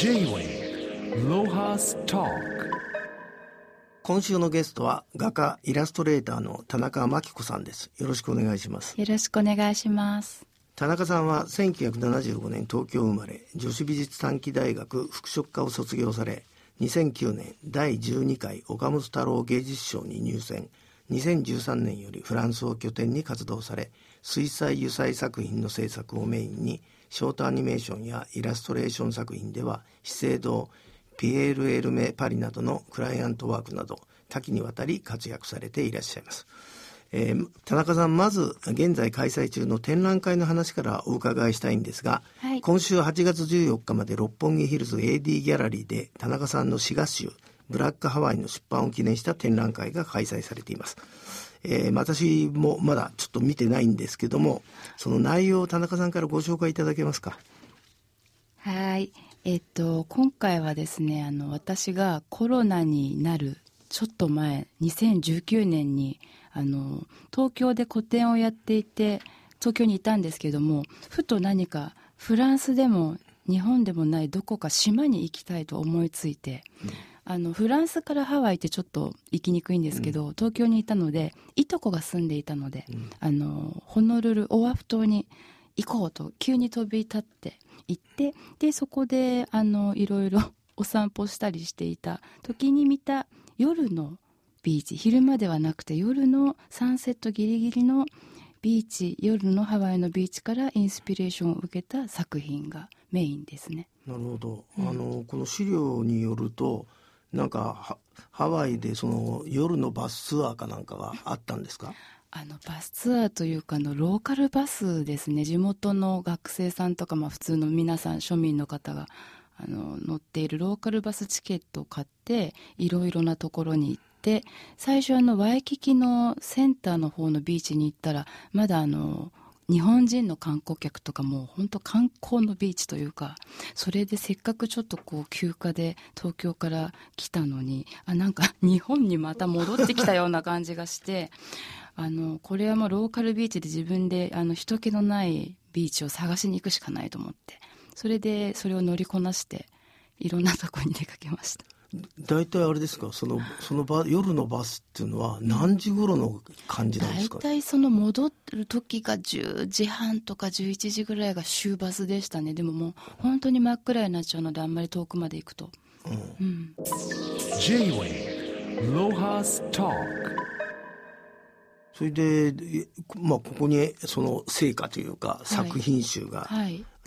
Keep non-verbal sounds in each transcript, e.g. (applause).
J-Way ロハスタ今週のゲストは画家イラストレーターの田中真紀子さんです。よろしくお願いします。よろしくお願いします。田中さんは1975年東京生まれ女子美術短期大学服飾科を卒業され2009年第12回岡本太郎芸術賞に入選。2013年よりフランスを拠点に活動され水彩油彩作品の制作をメインにショートアニメーションやイラストレーション作品では資生堂ピエール・エルメ・パリなどのクライアントワークなど多岐にわたり活躍されていらっしゃいます。えー、田中さんまず現在開催中の展覧会の話からお伺いしたいんですが、はい、今週8月14日まで六本木ヒルズ AD ギャラリーで田中さんの詩画集ブラックハワイの出版を記念した展覧会が開催されています。えー、私もまだちょっと見てないんですけども、その内容を田中さんからご紹介いただけますか？はい。えっと、今回はですね、あの、私がコロナになるちょっと前、2019年に、あの、東京で個展をやっていて、東京にいたんですけども、ふと何かフランスでも日本でもないどこか島に行きたいと思いついて、うんあの、フランスからハワイってちょっと行きにくいんですけど、うん、東京にいたので、いとこが住んでいたので、うん、あの、ホノルル、オアフ島に行こうと、急に飛び立って行って、で、そこで、あの、いろいろ (laughs) お散歩したりしていた時に見た夜のビーチ、昼間ではなくて夜のサンセットギリギリのビーチ、夜のハワイのビーチからインスピレーションを受けた作品がメインですね。なるほど。うん、あの、この資料によると、なんかハワイでその夜のバスツアーかなんかがあったんですか？あの、バスツアーというか、の、ローカルバスですね。地元の学生さんとか、まあ普通の皆さん、庶民の方が、あの、乗っているローカルバスチケットを買って、いろいろなところに行って、最初あの、ワイキキのセンターの方のビーチに行ったら、まだあの、日本人の観光客とかも本当観光のビーチというか、それでせっかくちょっとこう休暇で東京から来たのに、あ、なんか (laughs) 日本にまた戻ってきたような感じがして、あの、これはもうローカルビーチで自分であの人気のないビーチを探しに行くしかないと思って、それでそれを乗りこなして、いろんなとこに出かけました。大体あれですか？そのその場夜のバスっていうのは何時頃の感じなんですか？大体その戻る時が10時半とか11時ぐらいが終バスでしたね。でももう本当に真っ暗になっちゃうのであんまり遠くまで行くと。うん、うん、J-Way ロハスタそれで、まあ、ここにその成果というか作品集が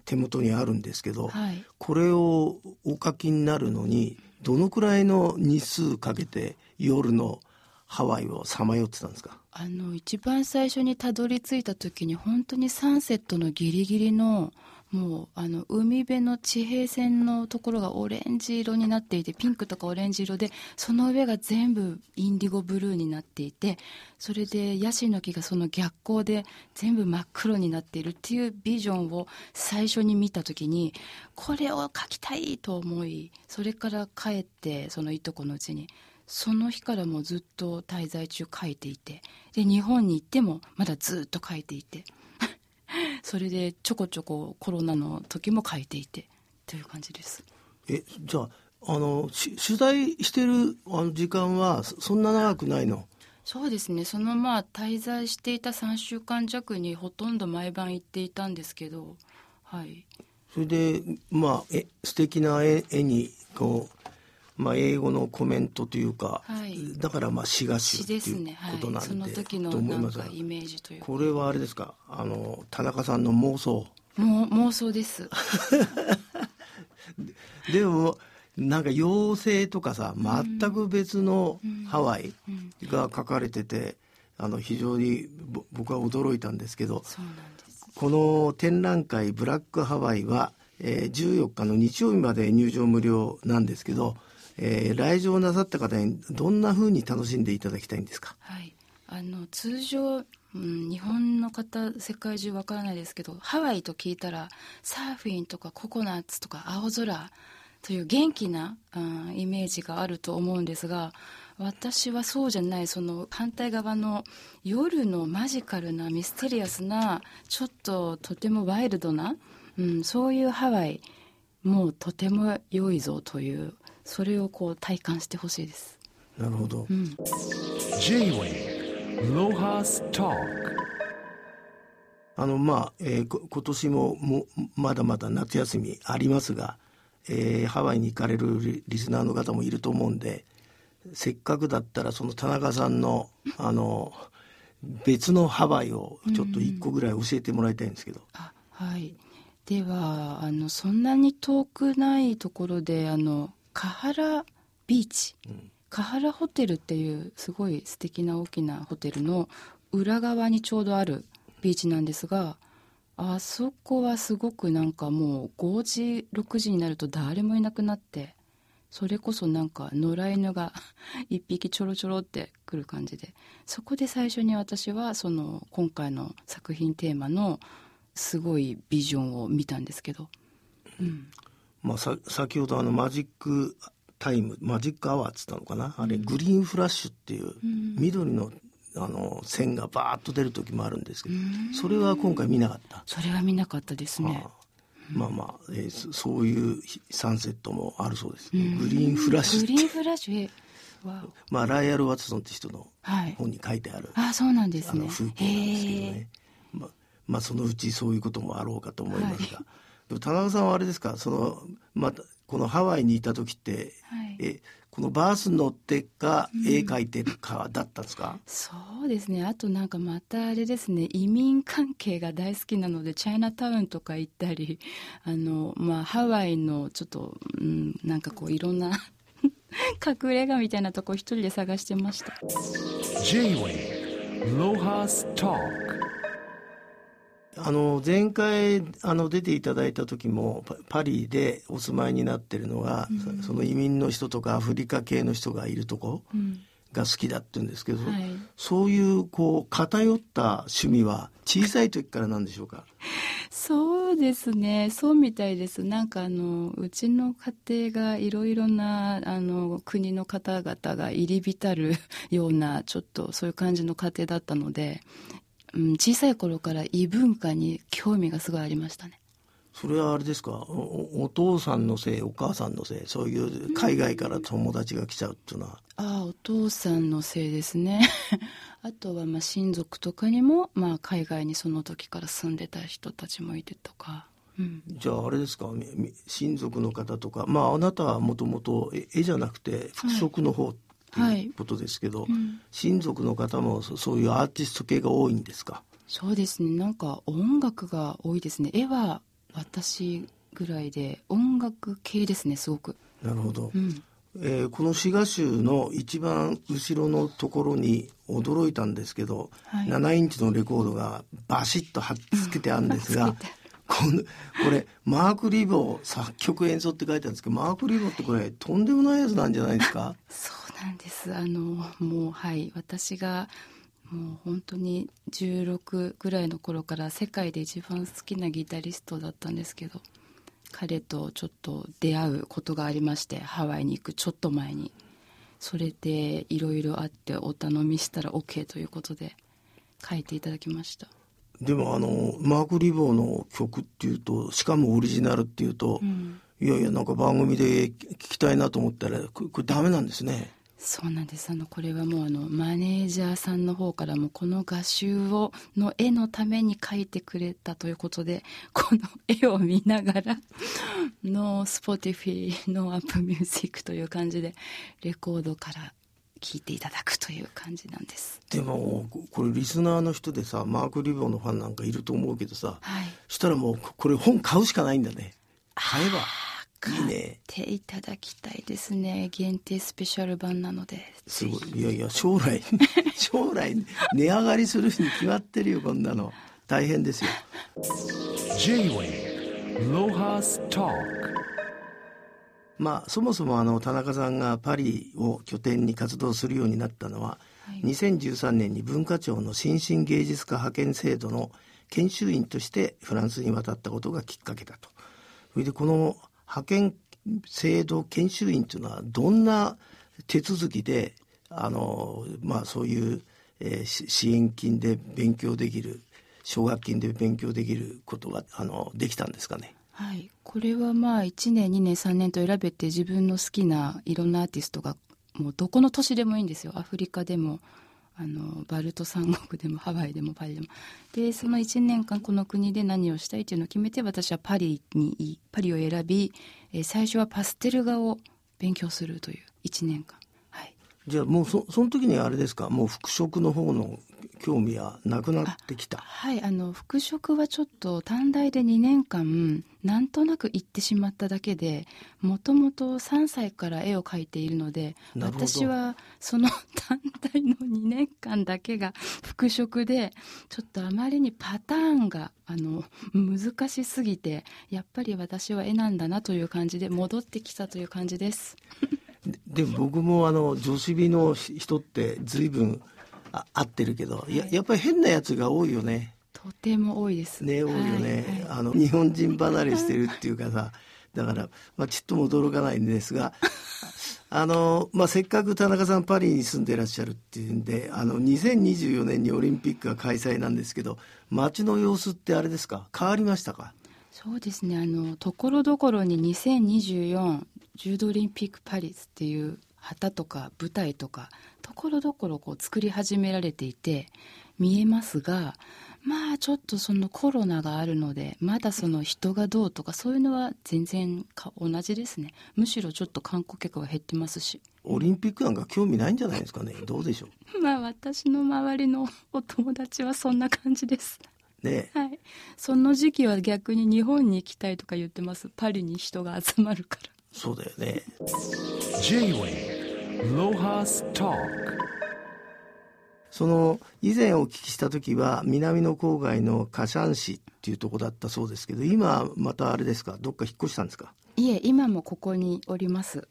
手元にあるんですけど、はいはい、これをお書きになるのにどのくらいの日数かけて夜のハワイをさまよってたんですか？あの、一番最初にたどり着いた時に本当にサンセットのギリギリのもう、あの、海辺の地平線のところがオレンジ色になっていて、ピンクとかオレンジ色で、その上が全部インディゴブルーになっていて、それでヤシの木がその逆光で全部真っ黒になっているっていうビジョンを最初に見たときに、これを描きたいと思い、それから帰って、そのいとこのうちに、その日からもうずっと滞在中書いていて、で、日本に行ってもまだずっと書いていて、それでちょこちょこコロナの時も書いていてという感じです。えじゃああの取材してるあの時間はそんな長くないの？そうですね。そのまあ滞在していた3週間弱にほとんど毎晩行っていたんですけどはい。それでまあえ素敵な絵絵にこうまあ、英語のコメントというか、はい、だからまあ詩が集っていうことなんで、その時のなんかイメージというこれはあれですか？あの田中さんの妄想。も妄想です。(laughs) でもなんか妖精とかさ全く別のハワイが書かれてて、あの非常に僕は驚いたんですけどこの展覧会「ブラックハワイは」えー、14日の日曜日まで入場無料なんですけどえー、来場なさった方にどんなふうに楽しんでいただきたいんですか？はい。あの通常、うん、日本の方世界中わからないですけどハワイと聞いたらサーフィンとかココナッツとか青空という元気な、うん、イメージがあると思うんですが私はそうじゃないその反対側の夜のマジカルなミステリアスなちょっととてもワイルドな、うん、そういうハワイもうとても良いぞというそれをこう体感してほしいです。なるほど、うん。J-Way Lohas Talk あのまあ、えーこ今年ももまだまだ夏休みありますが、えーハワイに行かれるリリスナーの方もいると思うんでせっかくだったらその田中さんのあの別のハワイをちょっと一個ぐらい教えてもらいたいんですけど、あはい。ではあのそんなに遠くないところであのカハラビーチ、カハラホテルっていうすごい素敵な大きなホテルの裏側にちょうどあるビーチなんですがあそこはすごくなんかもう5時6時になると誰もいなくなってそれこそなんか野良犬が一匹ちょろちょろってくる感じでそこで最初に私はその今回の作品テーマのすごいビジョンを見たんですけど、うん、まあ、さ先ほどあのマジックタイムマジックアワーっつったのかな？あれグリーンフラッシュっていう緑のあの線がバーッと出る時もあるんですけどそれは今回見なかった。それは見なかったですね。まあまあ、えーそそういうサンセットもあるそうです、ねグリーンフラッシュグリーンフラッシュ？まあライアル・ワトソンって人のはい本に書いてある、あそうなんですね。あの風景なんですけどへね、まあ、まあそのうちそういうこともあろうかと思いますが、でも田中さんはあれですか？そのまたこのハワイにいた時って、はい。えこのバース乗ってか絵描いてるかだったんですか、そうですね。あとなんかまたあれですね。移民関係が大好きなのでチャイナタウンとか行ったりあの、まあ、ハワイのちょっと、うん、なんかこういろんな (laughs) 隠れ家みたいなとこ一人で探してました。J-Way Lohas Talk あの前回あの出ていただいた時もパパリでお住まいになってるのが、そその移民の人とかアフリカ系の人がいるとこうん。が好きだって言うんですけど、はい。そういうこう偏った趣味は小さい時からなんでしょうか？(laughs) そうですね。そうみたいです。なんかあのうちの家庭がいろいろなあの国の方々が入り浸るようなちょっとそういう感じの家庭だったので、うん、小さい頃から異文化に興味がすごいありましたね。それはあれですか？お父さんのせいお母さんのせいそういう海外から友達が来ちゃうっていうのは、ああお父さんのせいですね。(laughs) あとはまあ親族とかにも、まあ、海外にその時から住んでた人たちもいてとか、うん、じゃああれですか？親族の方とか。まああなたはもともと絵絵じゃなくて服飾の方ってはい。いうことですけど、うん。親族の方もそそういうアーティスト系が多いんですか？そうですね。なんか音楽が多いですね。絵は私ぐらいで音楽系ですねすごく。なるほど、うん。えーこの滋賀州の一番後ろのところに驚いたんですけど、はい。7インチのレコードがバシッと貼っつけてあるんですが、(laughs) このこれマーク・リボー作曲演奏って書いてあるんですけどマーク・リボーってこれとんでもないやつなんじゃないですか？(laughs) そうなんです。あのもうはい。私がもう本当に16ぐらいの頃から世界で一番好きなギタリストだったんですけど彼とちょっと出会うことがありましてハワイに行くちょっと前に。それでいろいろあってお頼みしたら OK ということで書いていただきました。でもあのマーク・リボーの曲っていうとしかもオリジナルっていうと、ん。いやいやなんか番組で聞きたいなと思ったらここれダメなんですね。そうなんです。あのこれはもうあのマネージャーさんの方からもこの画集をの絵のために描いてくれたということで (laughs) この絵を見ながらの Spotify の Apple Music という感じでレコードから聴いていただくという感じなんです。でもここれリスナーの人でさマーク・リボーのファンなんかいると思うけどさ、はい。したらもうここれ本買うしかないんだね。買えば。いいね。買っていただきたいですね。限定スペシャル版なのですごい。いやいや将来 (laughs) 将来値上がりするに決まってるよこんなの。大変ですよ。J-Way Lohas Talk まあそもそもあの田中さんがパリを拠点に活動するようになったのは、はい2013年に文化庁の新進芸術家派遣制度の研修員としてフランスに渡ったことがきっかけだと。それでこの派遣制度研修員というのはどんな手続きであのまあそういう、えーし支援金で勉強できる奨学金で勉強できることがあのできたんですかね。はい、これはまあ1年2年3年と選べて自分の好きないろんなアーティストがもうどこの都市でもいいんですよ。アフリカでもあのバルト三国でもハワイでもパリでも。でその1年間この国で何をしたいっていうのを決めて私はパリにパリを選び、え最初はパステル画を勉強するという1年間。はい。じゃあもうそその時にあれですか？もう服飾の方の興味はなくなってきたはいあの服飾はちょっと短大で2年間なんとなく行ってしまっただけでもともと3歳から絵を描いているので私はその短大の2年間だけが (laughs) 服飾でちょっとあまりにパターンがあの難しすぎてやっぱり私は絵なんだなという感じで戻ってきたという感じです。でも僕もあの女子美の人って随分あ合ってるけどややっぱり変なやつが多いよね。とても多いです。ね多いよね、はいはい。あの日本人離れしてるっていうかさ (laughs) だから、まあ、ちっとも驚かないんですが (laughs) あの、まあ、せっかく田中さんパリに住んでらっしゃるっていうんであの2024年にオリンピックが開催なんですけど街の様子ってあれですか？変わりましたか？そうですね。あのところどころに2024柔道オリンピックパリスっていう旗とか舞台とかところどころこう作り始められていて見えますがまあちょっとそのコロナがあるのでまだその人がどうとかそういうのは全然か同じですね。むしろちょっと観光客が減ってますし。オリンピックなんか興味ないんじゃないですかね。どうでしょまあ私の周りのお友達はそんな感じです。うねはい。その時期は逆に日本に行きたいとか言ってます。パリに人が集まるからそうだよね。J-Way Lohas Talk. その以前お聞きした時は南の郊外のカシャン市っていうとこだったそうですけど今またあれですか？どっか引っ越したんですか？いえ今もここにおります。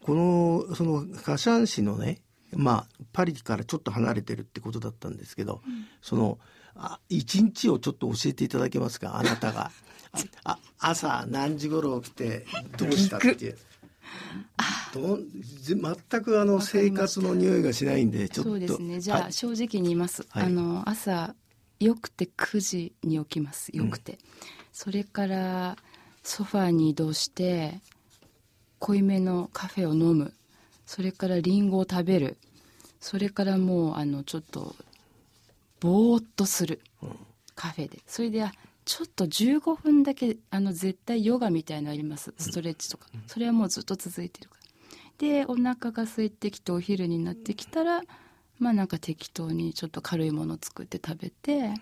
このそのカシャン市のねまあパリからちょっと離れてるってことだったんですけど、そのあ一日をちょっと教えていただけますか？あなたが (laughs) ああ朝何時頃起きてどうしたっていう。ど全くあの生活の匂いがしないんでちょっと。そうですね。じゃあ、はい。正直に言います、はい。あの朝よくて9時に起きます。よくて、それからソファーに移動して濃いめのカフェを飲む。それからリンゴを食べる。それからもうあのちょっとぼーっとする、カフェで。それであちょっと15分だけあの絶対ヨガみたいなのあります。ストレッチとか、それはもうずっと続いてるから。でお腹が空いてきてお昼になってきたらまあなんか適当にちょっと軽いもの作って食べて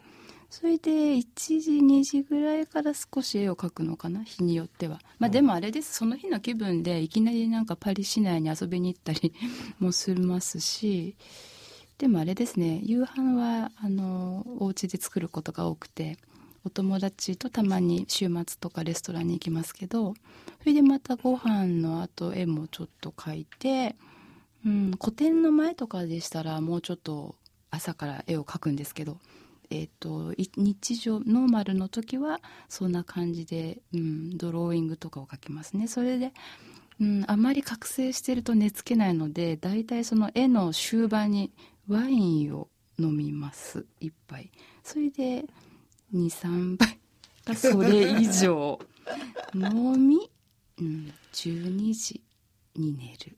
それで1時2時ぐらいから少し絵を描くのかな？日によっては。まあでもあれです。その日の気分でいきなりなんかパリ市内に遊びに行ったり (laughs) もしますし。でもあれですね。夕飯はあのお家で作ることが多くてお友達とたまに週末とかレストランに行きますけどそれでまたご飯の後絵もちょっと描いて、うん、個展の前とかでしたらもうちょっと朝から絵を描くんですけど、えー、と日常ノーマルの時はそんな感じで、うん、ドローイングとかを描きますね。それで、うん、あまり覚醒してると寝つけないのでだいたいその絵の終盤にワインを飲みます。一杯それで23杯かそれ以上。飲み、うん、12時に寝る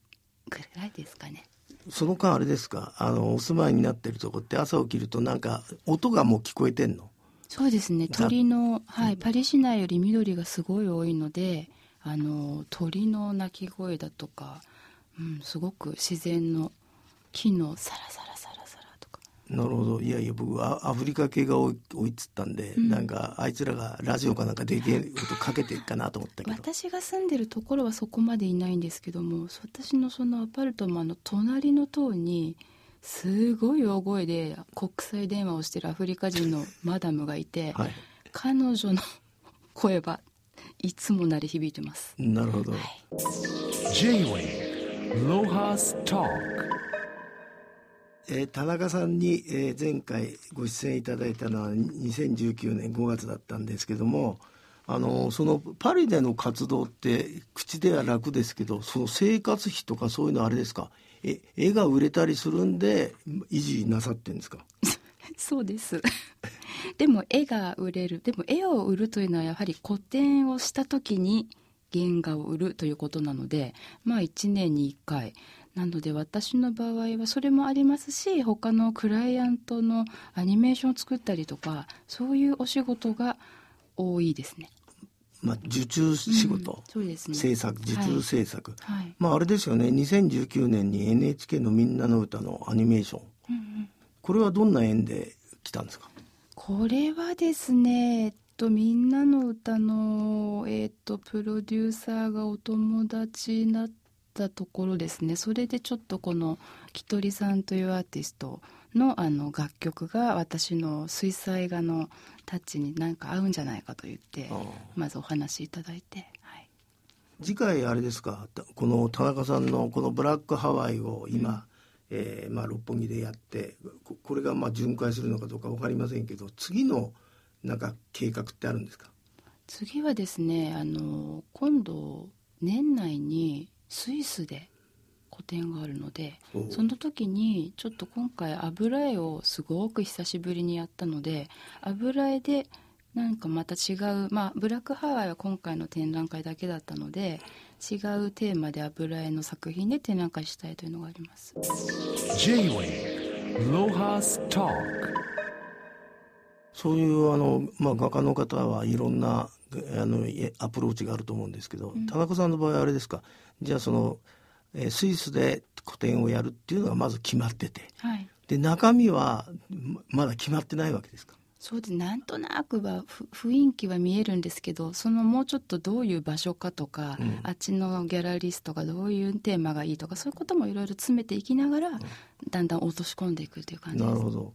ぐらいですかね。その間あれですか？あのお住まいになってるとこって朝起きるとなんか音がもう聞こえてんの？そうですね。ざ鳥の、はい、パリ市内より緑がすごい多いのであの鳥の鳴き声だとか、うん、すごく自然の木のサラサラなるほど。いやいや僕はアフリカ系が多い多いっつったんで、なんかあいつらがラジオかなんかできることかけてるかなと思ったけど。私が住んでるところはそこまでいないんですけども私のそのアパルトマンの隣の棟にすごい大声で国際電話をしてるアフリカ人のマダムがいて、はい。彼女の声はいつも鳴り響いてます。なるほど、J-Way Lohas Talk えー田中さんに、えー前回ご出演いただいたのは2019年5月だったんですけどもあのそのパリでの活動って口では楽ですけどその生活費とかそういうのあれですか？え絵が売れたりするんで維持なさってるんですか？(laughs) そうです。(laughs) でも絵が売れる。でも絵を売るというのはやはり個展をした時に原画を売るということなのでまあ1年に1回なので私の場合はそれもありますし他のクライアントのアニメーションを作ったりとかそういうお仕事が多いですね。まあ、受注仕事、うん。そうですね。制作受注制作、はい、まああれですよね。2019年に NHK の「みんなの歌のアニメーション。うんうん。これはどんな縁で来たんですか？これはですね、えっと、みんなの歌の、えっと、プロデューサーがお友達になったところですね。それでちょっとこの、きとりさんというアーティストのあの楽曲が私の水彩画のタッチになんか合うんじゃないかと言ってまずお話しいただいて、はい。次回あれですか？たこの田中さんのこの「ブラックハワイ」を今、えーまあ、六本木でやってここれがまあ巡回するのかどうか分かりませんけど次のなんか計画ってあるんですか？次はですねあの今度年内にスイスで個展があるのでその時にちょっと今回油絵をすごく久しぶりにやったので油絵でなんかまた違うまあブラックハワイは今回の展覧会だけだったので違うテーマで油絵の作品で展覧会したいというのがあります。そういうあの、まあ、画家の方はいろんなあのえアプローチがあると思うんですけど、田中さんの場合はあれですか？じゃあその、えースイスで個展をやるっていうのがまず決まってて。はい。で中身はままだ決まってないわけですか？そうです。なんとなくはふ雰囲気は見えるんですけどそのもうちょっとどういう場所かとか、うん。あっちのギャラリストがどういうテーマがいいとかそういうこともいろいろ詰めていきながら、だんだん落とし込んでいくっていう感じです。なるほど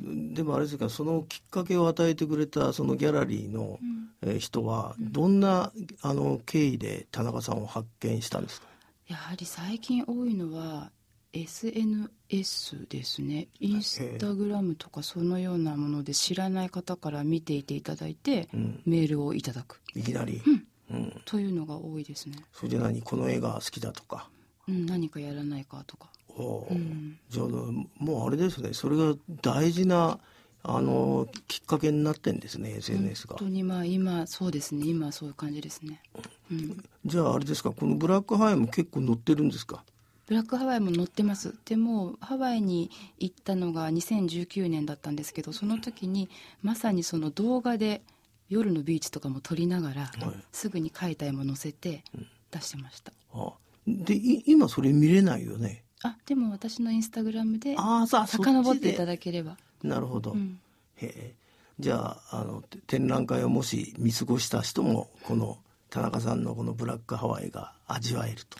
でもあれですかそのきっかけを与えてくれたそのギャラリーの、えー人はどんなあの経緯で田中さんを発見したんですか？やはり最近多いのは SNS ですね。インスタグラムとかそのようなもので知らない方から見ていていただいて、ん。メールをいただく。いきなり、うん。というのが多いですね、それで何？この絵が好きだとか。うん、何かやらないかとかおーん。じゃあもうあれですね。それが大事なあのきっかけになってんですね SNS が。本当にまあ今そうですね。今はそういう感じですね、うん、じゃああれですか。このブラックハワイも結構載ってるんですか？ブラックハワイも載ってます。でもハワイに行ったのが2019年だったんですけどその時にまさにその動画で夜のビーチとかも撮りながら、すぐに描いた絵も載せて出してました、あでい今それ見れないよねあでも私のインスタグラムでああさ遡っていただだければ。なるほど、ん。へえ。じゃああのて展覧会をもし見過ごした人もこの田中さんのこのブラックハワイが味わえると、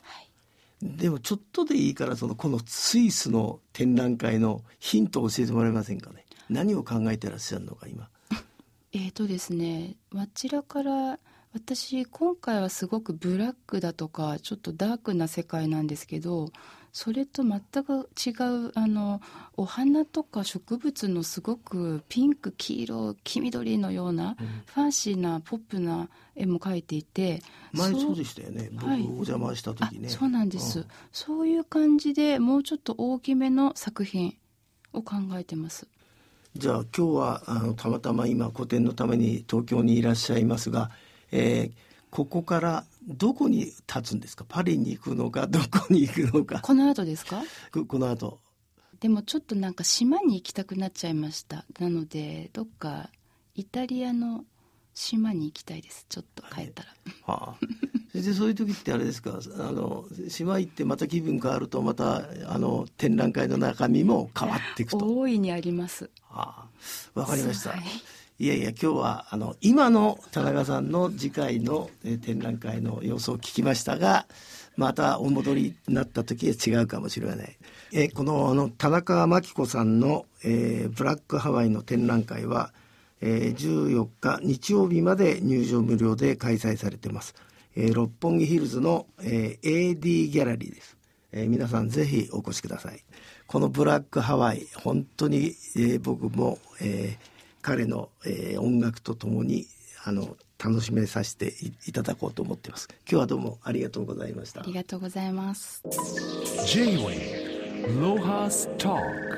でもちょっとでいいからそのこのスイスの展覧会のヒントを教えてもらえませんかね。何を考えてらっしゃるのか今。(laughs) えーとですねあちらから私今回はすごくブラックだとかちょっとダークな世界なんですけどそれと全く違うあのお花とか植物のすごくピンク黄色黄緑のような、ファンシーなポップな絵も描いていて前そうででしたよね。僕はいお邪魔した時ね、そうなんです、うん。そういう感じでもうちょっと大きめの作品を考えてます。じゃあ今日はあのたまたま今個展のために東京にいらっしゃいますが、えーここからどこに立つんですか？パリに行くのか (laughs) どこに行くのか。この後ですか？ここの後。でもちょっとなんか島に行きたくなっちゃいました。なのでどっかイタリアの島に行きたいです。ちょっと帰ったら、はあ、そ (laughs) れでそういう時ってあれですか？あの島行ってまた気分変わるとまたあの展覧会の中身も変わっていくと。大いにあります。はあ、わかりました。はいいやいや今日はあの今の田中さんの次回の、え展覧会の様子を聞きましたがまたお戻りになった時は違うかもしれない。えこのあの田中真紀子さんの、えーブラックハワイの展覧会は、えー14日日曜日まで入場無料で開催されてます。えー六本木ヒルズの、えー AD ギャラリーです。えー皆さんぜひお越しください。このブラックハワイ本当に、えー僕も、えー彼の、えー音楽とともにあの楽しめさせていいただこうと思っています。今日はどうもありがとうございましたあり。がとうございます J-Wave Lohas Talk